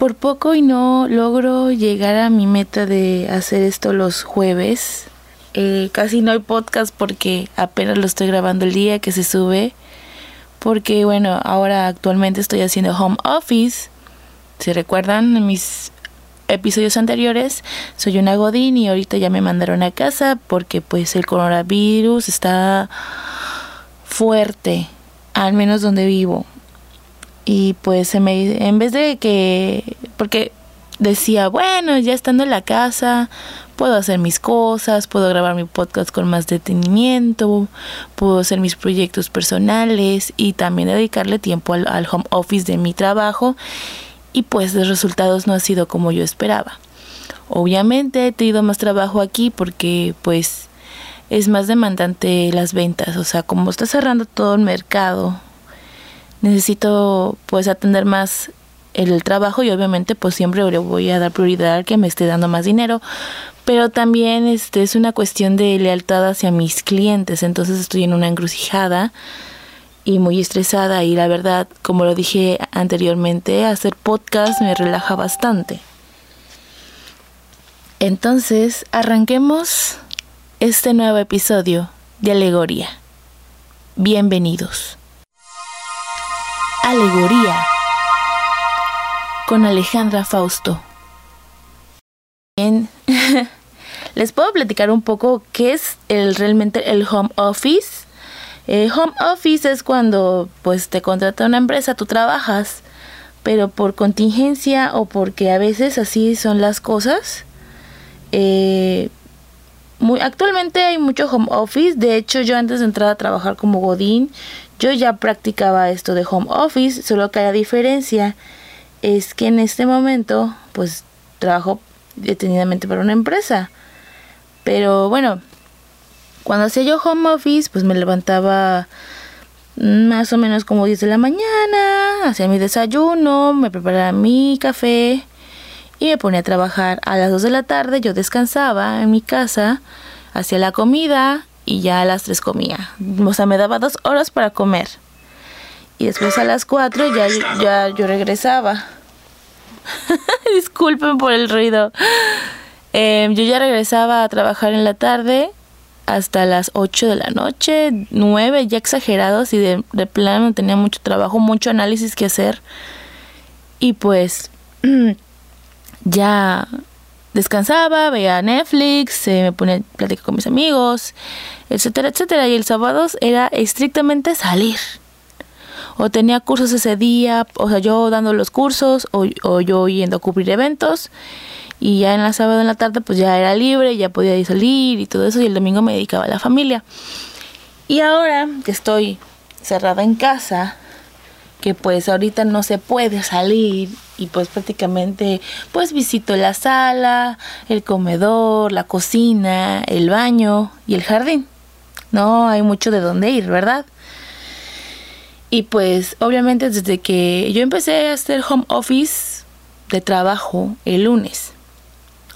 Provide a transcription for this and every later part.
por poco y no logro llegar a mi meta de hacer esto los jueves. Eh, casi no hay podcast porque apenas lo estoy grabando el día que se sube. Porque bueno, ahora actualmente estoy haciendo home office. Si recuerdan en mis episodios anteriores, soy una godín y ahorita ya me mandaron a casa porque pues el coronavirus está fuerte, al menos donde vivo y pues se me en vez de que porque decía bueno ya estando en la casa puedo hacer mis cosas puedo grabar mi podcast con más detenimiento puedo hacer mis proyectos personales y también dedicarle tiempo al, al home office de mi trabajo y pues los resultados no han sido como yo esperaba. Obviamente he tenido más trabajo aquí porque pues es más demandante las ventas o sea como está cerrando todo el mercado necesito pues atender más el trabajo y obviamente pues siempre le voy a dar prioridad al que me esté dando más dinero. Pero también este es una cuestión de lealtad hacia mis clientes. Entonces estoy en una encrucijada y muy estresada. Y la verdad como lo dije anteriormente hacer podcast me relaja bastante. Entonces arranquemos este nuevo episodio de alegoría. Bienvenidos Alegoría con Alejandra Fausto. Bien, les puedo platicar un poco qué es el, realmente el home office. El home office es cuando pues te contrata una empresa, tú trabajas, pero por contingencia o porque a veces así son las cosas. Eh, muy, actualmente hay mucho home office. De hecho, yo antes de entrar a trabajar como Godín, yo ya practicaba esto de home office, solo que la diferencia es que en este momento pues trabajo detenidamente para una empresa. Pero bueno, cuando hacía yo home office pues me levantaba más o menos como 10 de la mañana, hacía mi desayuno, me preparaba mi café y me ponía a trabajar a las 2 de la tarde, yo descansaba en mi casa, hacía la comida y ya a las 3 comía. O sea, me daba dos horas para comer. Y después a las 4 ya, ya yo regresaba. Disculpen por el ruido. Em, yo ya regresaba a trabajar en la tarde hasta las 8 de la noche, 9 ya exagerados y de, de plano tenía mucho trabajo, mucho análisis que hacer. Y pues ya descansaba, veía Netflix, me ponía a platicar con mis amigos, etcétera, etcétera. Y el sábado era estrictamente salir. O tenía cursos ese día, o sea, yo dando los cursos, o, o yo yendo a cubrir eventos. Y ya en la sábado en la tarde, pues ya era libre, ya podía ir salir y todo eso. Y el domingo me dedicaba a la familia. Y ahora que estoy cerrada en casa, que pues ahorita no se puede salir y pues prácticamente pues visito la sala, el comedor, la cocina, el baño y el jardín. No hay mucho de dónde ir, ¿verdad? Y pues obviamente desde que yo empecé a hacer home office de trabajo el lunes.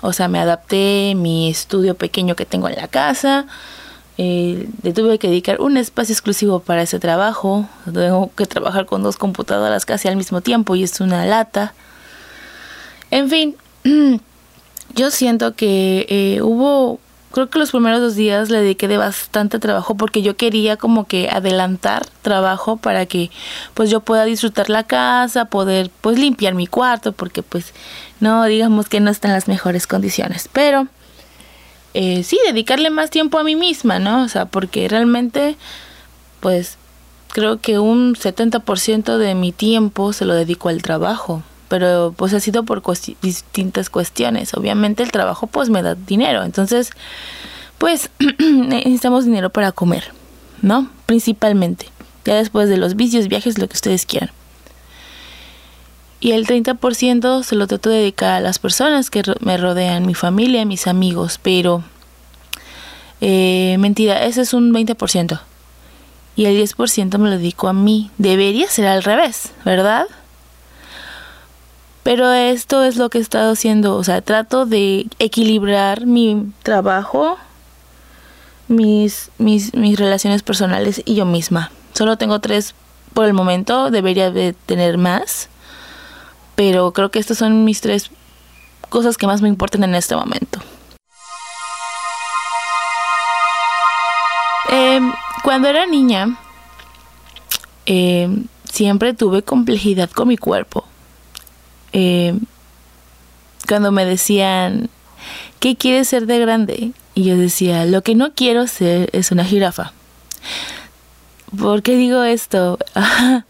O sea, me adapté mi estudio pequeño que tengo en la casa, eh, le tuve que dedicar un espacio exclusivo para ese trabajo. Tengo que trabajar con dos computadoras casi al mismo tiempo y es una lata. En fin, yo siento que eh, hubo, creo que los primeros dos días le dediqué de bastante trabajo porque yo quería como que adelantar trabajo para que pues yo pueda disfrutar la casa, poder pues limpiar mi cuarto porque pues no digamos que no está en las mejores condiciones. Pero eh, sí, dedicarle más tiempo a mí misma, ¿no? O sea, porque realmente, pues, creo que un 70% de mi tiempo se lo dedico al trabajo, pero pues ha sido por distintas cuestiones. Obviamente el trabajo pues me da dinero, entonces, pues, necesitamos dinero para comer, ¿no? Principalmente. Ya después de los vicios, viajes, lo que ustedes quieran. Y el 30% se lo trato de dedicar a las personas que me rodean, mi familia, mis amigos, pero eh, mentira, ese es un 20%. Y el 10% me lo dedico a mí. Debería ser al revés, ¿verdad? Pero esto es lo que he estado haciendo, o sea, trato de equilibrar mi trabajo, mis, mis, mis relaciones personales y yo misma. Solo tengo tres por el momento, debería de tener más pero creo que estas son mis tres cosas que más me importan en este momento. Em, cuando era niña, em, siempre tuve complejidad con mi cuerpo. Em, cuando me decían, ¿qué quieres ser de grande? Y yo decía, lo que no quiero ser es una jirafa. ¿Por qué digo esto?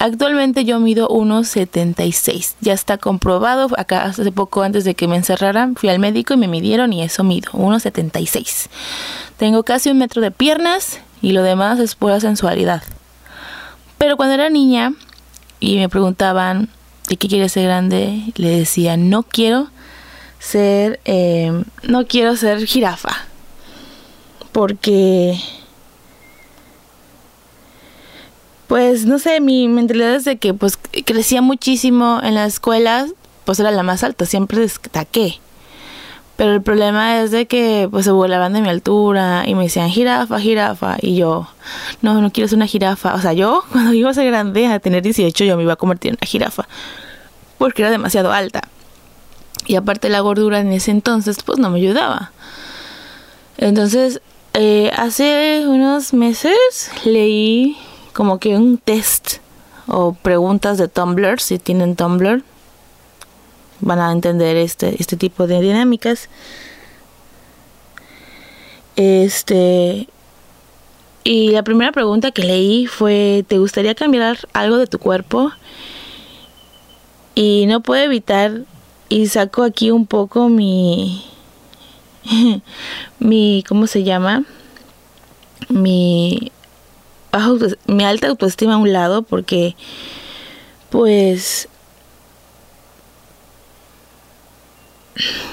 Actualmente yo mido 1,76. Ya está comprobado. Acá hace poco antes de que me encerraran fui al médico y me midieron y eso mido 1,76. Tengo casi un metro de piernas y lo demás es pura sensualidad. Pero cuando era niña y me preguntaban ¿de qué quieres ser grande? Le decía no quiero ser, eh, no quiero ser jirafa. Porque pues no sé, mi mentalidad es de que pues crecía muchísimo en la escuela, pues era la más alta, siempre destaqué. Pero el problema es de que pues se burlaban de mi altura y me decían jirafa, jirafa. Y yo, no, no quiero ser una jirafa. O sea, yo cuando iba a ser grande, a tener 18, yo me iba a convertir en una jirafa. Porque era demasiado alta. Y aparte la gordura en ese entonces pues no me ayudaba. Entonces, eh, hace unos meses leí como que un test o preguntas de Tumblr, si tienen Tumblr, van a entender este, este tipo de dinámicas. Este. Y la primera pregunta que leí fue: ¿Te gustaría cambiar algo de tu cuerpo? Y no puedo evitar, y saco aquí un poco mi. mi. ¿Cómo se llama? Mi mi alta autoestima a un lado porque pues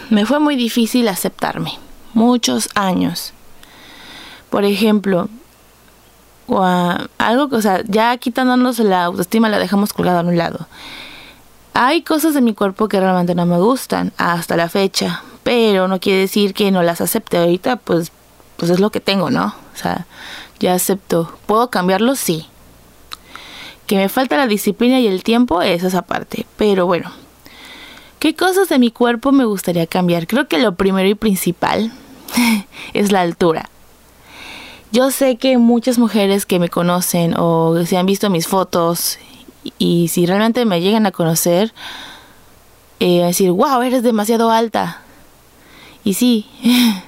me fue muy difícil aceptarme. Muchos años. Por ejemplo algo que o sea ya quitándonos la autoestima la dejamos colgada a un lado. Hay cosas de mi cuerpo que realmente no me gustan hasta la fecha pero no quiere decir que no las acepte ahorita pues pues es lo que tengo no o sea ya acepto. ¿Puedo cambiarlo? Sí. Que me falta la disciplina y el tiempo, es esa parte. Pero bueno, ¿qué cosas de mi cuerpo me gustaría cambiar? Creo que lo primero y principal es la altura. Yo sé que muchas mujeres que me conocen o se han visto mis fotos y si realmente me llegan a conocer, eh, decir, wow, eres demasiado alta. Y sí,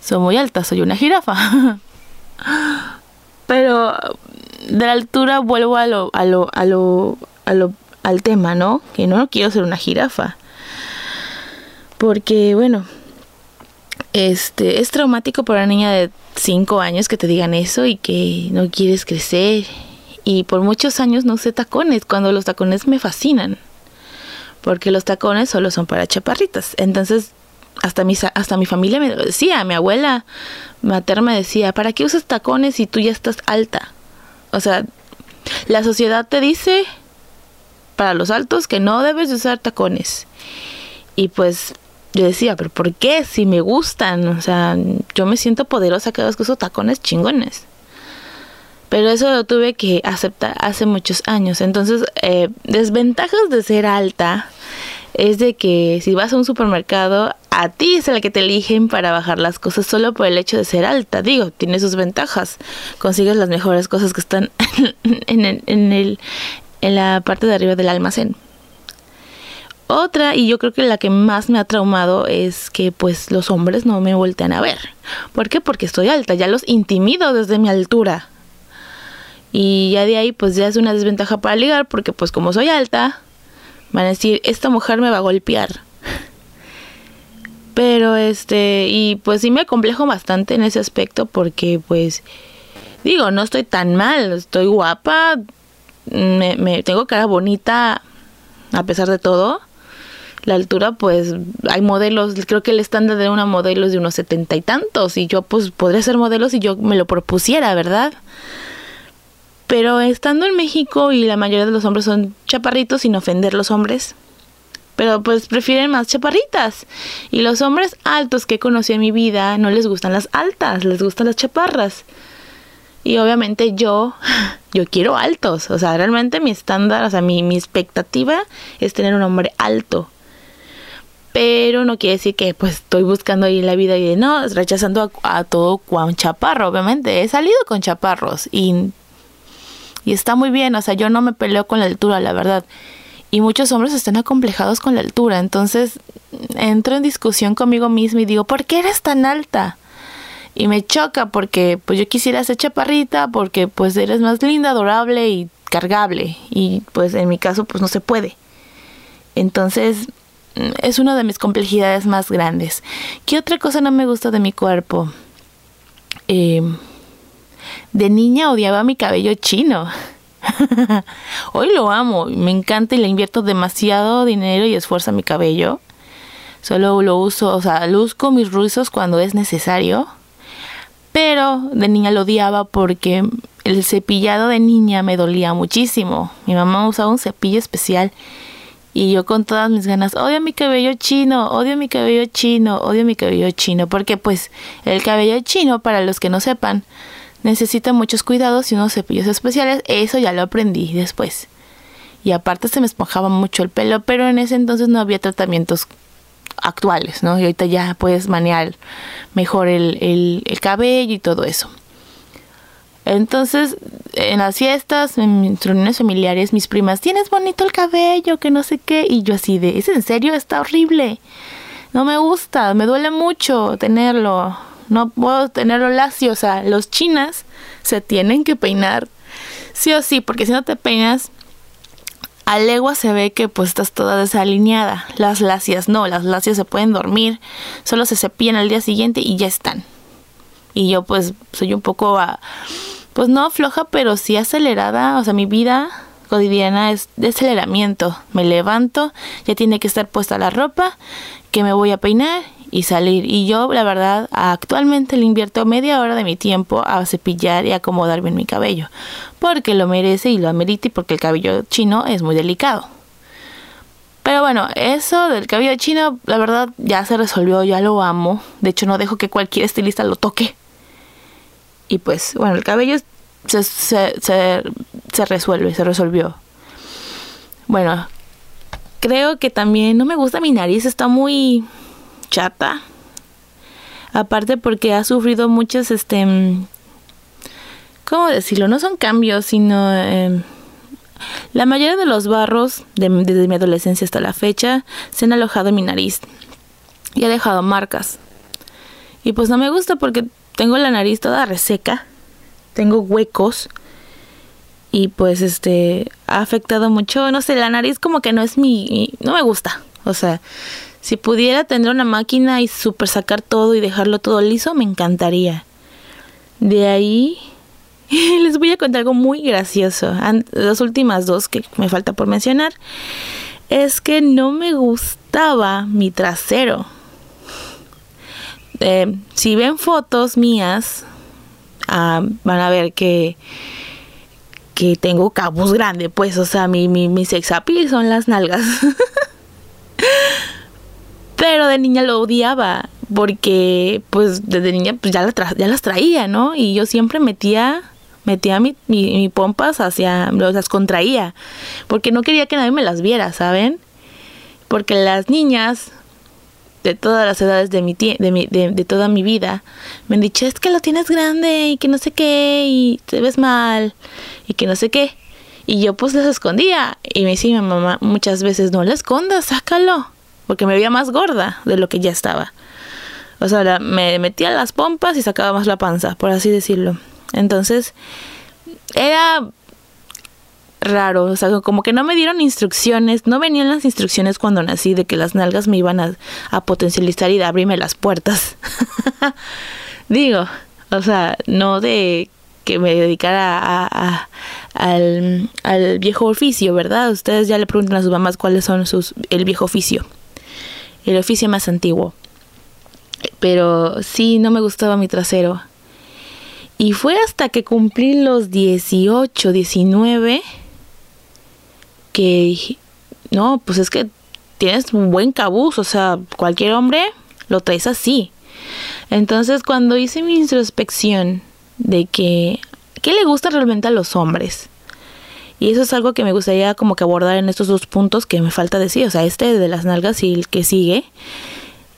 soy muy alta, soy una jirafa. Pero de la altura vuelvo a lo, a lo, a lo, a lo, al tema, ¿no? Que no quiero ser una jirafa. Porque, bueno, este, es traumático para una niña de 5 años que te digan eso y que no quieres crecer. Y por muchos años no usé tacones, cuando los tacones me fascinan. Porque los tacones solo son para chaparritas. Entonces hasta mi, hasta mi familia me decía, mi abuela materna me decía, ¿para qué usas tacones si tú ya estás alta? O sea, la sociedad te dice para los altos que no debes de usar tacones. Y pues yo decía, pero ¿por qué? Si me gustan, o sea, yo me siento poderosa cada vez que uso tacones chingones. Pero eso lo tuve que aceptar hace muchos años. Entonces, eh, desventajas de ser alta es de que si vas a un supermercado, a ti es el que te eligen para bajar las cosas solo por el hecho de ser alta. Digo, tiene sus ventajas. Consigues las mejores cosas que están en, el, en, el, en la parte de arriba del almacén. Otra, y yo creo que la que más me ha traumado es que pues los hombres no me voltean a ver. ¿Por qué? Porque estoy alta, ya los intimido desde mi altura. Y ya de ahí pues ya es una desventaja para ligar porque pues como soy alta, van a decir, esta mujer me va a golpear. Pero este, y pues sí me complejo bastante en ese aspecto porque pues digo, no estoy tan mal, estoy guapa, me, me tengo cara bonita a pesar de todo. La altura, pues hay modelos, creo que el estándar de una modelo es de unos setenta y tantos y yo pues podría ser modelo si yo me lo propusiera, ¿verdad? Pero estando en México y la mayoría de los hombres son chaparritos sin ofender los hombres, pero pues prefieren más chaparritas. Y los hombres altos que conocí en mi vida no les gustan las altas, les gustan las chaparras. Y obviamente yo, yo quiero altos. O sea, realmente mi estándar, o sea, mi, mi expectativa es tener un hombre alto. Pero no quiere decir que pues estoy buscando ahí la vida y de no, rechazando a, todo con chaparro, obviamente. He salido con chaparros y, y está muy bien. O sea, yo no me peleo con la altura, la verdad. Y muchos hombres están acomplejados con la altura. Entonces entro en discusión conmigo mismo y digo, ¿por qué eres tan alta? y me choca porque pues yo quisiera ser chaparrita porque pues eres más linda, adorable y cargable y pues en mi caso pues no se puede. Entonces mm, es una de mis complejidades más grandes. ¿Qué otra cosa no me gusta de mi cuerpo? Eh, de niña odiaba mi cabello chino. Hoy lo amo, me encanta y le invierto demasiado dinero y esfuerzo a mi cabello. Solo lo uso, o sea, luzco mis rizos cuando es necesario pero de niña lo odiaba porque el cepillado de niña me dolía muchísimo. Mi mamá usaba un cepillo especial y yo con todas mis ganas, odio mi cabello chino, odio mi cabello chino, odio mi cabello chino, porque pues el cabello chino, para los que no sepan, necesita muchos cuidados y unos cepillos especiales, eso ya lo aprendí después. Y aparte se me esponjaba mucho el pelo, pero en ese entonces no había tratamientos actuales, ¿no? Y ahorita ya puedes manejar mejor el, cabello y todo eso. Entonces, en las fiestas, en mis reuniones familiares, mis primas, tienes bonito el cabello, que no sé qué. Y yo así de, ¿es en serio? Está horrible. No me gusta, me duele mucho tenerlo. No puedo tenerlo lacio. O sea, los chinas se tienen que peinar sí o sí, porque si no te peinas, a legua se ve que pues estás toda desalineada. Las lacias no, las lacias se pueden dormir, solo se cepillan al día siguiente y ya están. Y yo pues soy un poco, ah, pues no floja, pero sí acelerada. O sea, mi vida cotidiana es de aceleramiento. Me levanto, ya tiene que estar puesta la ropa, que me voy a peinar y salir. Y yo, la verdad, actualmente le invierto media hora de mi tiempo a cepillar y acomodar bien mi cabello. Porque lo merece y lo amerita y porque el cabello chino es muy delicado. Pero bueno, eso del cabello chino, la verdad, ya se resolvió, ya lo amo. De hecho, no dejo que cualquier estilista lo toque. Y pues, bueno, el cabello se, se, se resuelve, se resolvió. Bueno, creo que también no me gusta mi nariz, está muy chata. Aparte porque ha sufrido muchos, este, ¿cómo decirlo? No son cambios, sino... Em, la mayoría de los barros, desde mi adolescencia hasta la fecha, se han alojado en mi nariz. Y ha dejado marcas. Y pues no me gusta porque tengo la nariz toda reseca. Tengo huecos. Y pues este ha afectado mucho. No sé, la nariz como que no es mi... No me gusta. O sea, si pudiera tener una máquina y super sacar todo y dejarlo todo liso, me encantaría. De ahí les voy a contar algo muy gracioso. Las últimas dos que me falta por mencionar es que no me gustaba mi trasero. Eh, si ven fotos mías, ah, van a ver que que tengo cabos grandes, pues, o sea, mi, mi, mi sex appeal son las nalgas. Pero de niña lo odiaba porque pues desde niña pues ya, ya las traía, ¿no? Y yo siempre metía metía mi, mi, pompas hacia, las contraía, porque no quería que nadie me las viera, ¿saben? Porque las niñas de todas las edades de, mi, de, mi, de, de, toda mi vida me han dicho, es que lo tienes grande y que no sé qué, y te ves mal, y que no sé qué. Y yo pues las escondía, y me decía mi mamá muchas veces, no la escondas, sácalo porque me veía más gorda de lo que ya estaba. O sea, me metía las pompas y sacaba más la panza, por así decirlo. Entonces, era raro, o sea, como que no me dieron instrucciones, no venían las instrucciones cuando nací de que las nalgas me iban a, potencializar y de abrirme las puertas. Digo, o sea, no de que me dedicara al, al, viejo oficio, ¿verdad? Ustedes ya le preguntan a sus mamás cuáles son sus el viejo oficio el oficio más antiguo. Pero sí, no me gustaba mi trasero. Y fue hasta que cumplí los 18, 19 que no, pues es que tienes un buen cabuz, o sea, cualquier hombre lo traes así. Entonces, cuando hice mi introspección de que ¿qué le gusta realmente a los hombres? Y eso es algo que me gustaría como que abordar en estos dos puntos que me falta decir, o sea, este de las nalgas y el que sigue.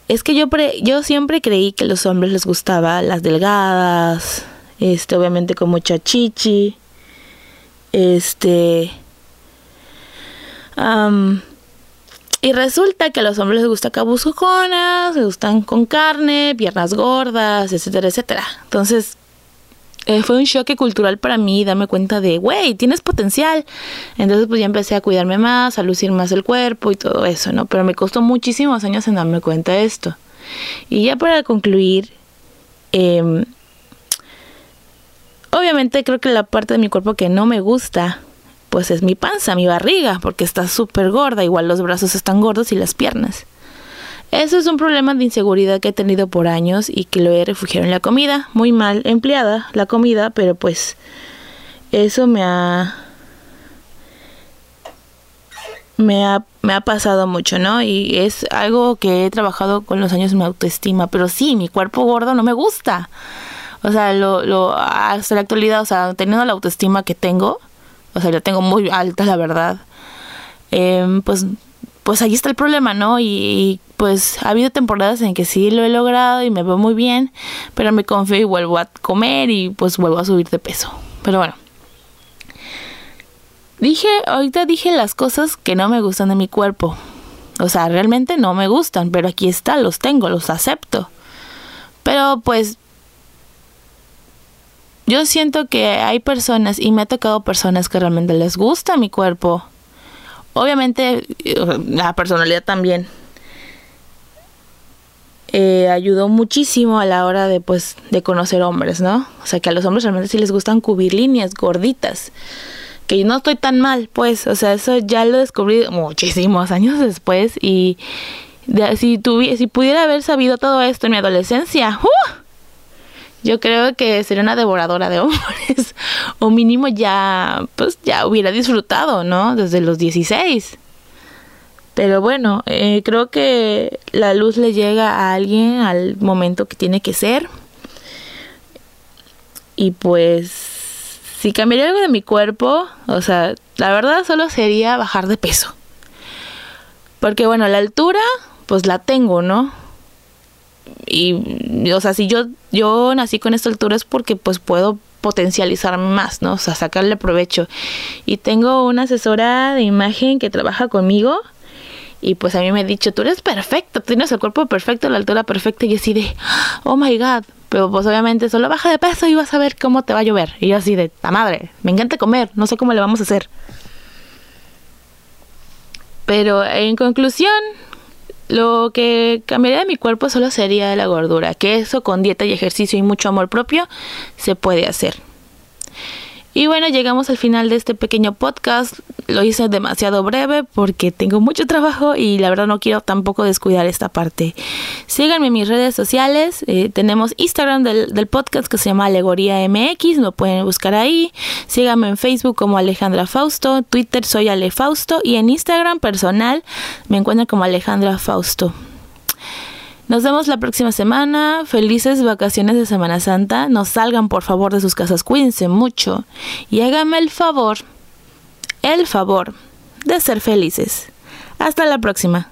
Es que yo, pre yo siempre creí que a los hombres les gustaba las delgadas, este, obviamente con mucha chichi, este... y resulta que a los hombres les gusta cabuzconas, les gustan con carne, piernas gordas, etcétera, etcétera. Entonces, eh, fue un choque cultural para mí darme cuenta de, güey, tienes potencial. Entonces pues ya empecé a cuidarme más, a lucir más el cuerpo y todo eso, ¿no? Pero me costó muchísimos años en darme cuenta de esto. Y ya para concluir, eh, obviamente creo que la parte de mi cuerpo que no me gusta, pues es mi panza, mi barriga, porque está súper gorda, igual los brazos están gordos y las piernas. Eso es un problema de inseguridad que he tenido por años y que lo he refugiado en la comida. Muy mal empleada la comida, pero pues eso me ha me ha, me ha pasado mucho, ¿no? Y es algo que he trabajado con los años en mi autoestima, pero sí, mi cuerpo gordo no me gusta. O sea, lo, lo, hasta la actualidad, o sea, teniendo la autoestima que tengo, o sea, la tengo muy alta, la verdad, eh, pues pues ahí está el problema, ¿no? Y, pues ha habido temporadas en que sí lo he logrado y me veo muy bien, pero me confío y vuelvo a comer y pues vuelvo a subir de peso. Pero bueno. Dije, ahorita dije las cosas que no me gustan de mi cuerpo. O sea, realmente no me gustan, pero aquí está, los tengo, los acepto. Pero pues yo siento que hay personas y me ha tocado personas que realmente les gusta mi cuerpo Obviamente la personalidad también eh, ayudó muchísimo a la hora de pues de conocer hombres, ¿no? O sea que a los hombres realmente sí les gustan líneas gorditas. Que no estoy tan mal, pues, o sea, eso ya lo descubrí muchísimos años después y si, si pudiera haber sabido todo esto en mi adolescencia, ¡uh! Yo creo que sería una devoradora de hombres. o mínimo ya, pues ya hubiera disfrutado, ¿no? Desde los 16. Pero bueno, eh, creo que la luz le llega a alguien al momento que tiene que ser. Y pues, si cambiaría algo de mi cuerpo, o sea, la verdad solo sería bajar de peso. Porque bueno, la altura, pues la tengo, ¿no? Y, o sea, si yo, yo nací con esta altura es porque pues puedo potencializarme más, ¿no? O sea, sacarle provecho. Y tengo una asesora de imagen que trabaja conmigo y pues a mí me ha dicho, tú eres perfecta, tienes el cuerpo perfecto, la altura perfecta y así de, oh my god. Pero pues obviamente solo baja de peso y vas a ver cómo te va a llover. Y yo así de, la madre, me encanta comer, no sé cómo le vamos a hacer. Pero en conclusión, lo que cambiaría de mi cuerpo solo sería la gordura, que eso con dieta y ejercicio y mucho amor propio se puede hacer. Y bueno, llegamos al final de este pequeño podcast. Lo hice demasiado breve porque tengo mucho trabajo y la verdad no quiero tampoco descuidar esta parte. Síganme en mis redes sociales. Eh, tenemos Instagram del, podcast que se llama Alegoría MX. Lo pueden buscar ahí. Síganme en Facebook como Alejandra Fausto. Twitter soy Ale Fausto. Y en Instagram personal me encuentran como Alejandra Fausto. Nos vemos la próxima semana. Felices vacaciones de Semana Santa. No salgan por favor de sus casas. Cuídense mucho. Y háganme el favor, el favor de ser felices. Hasta la próxima.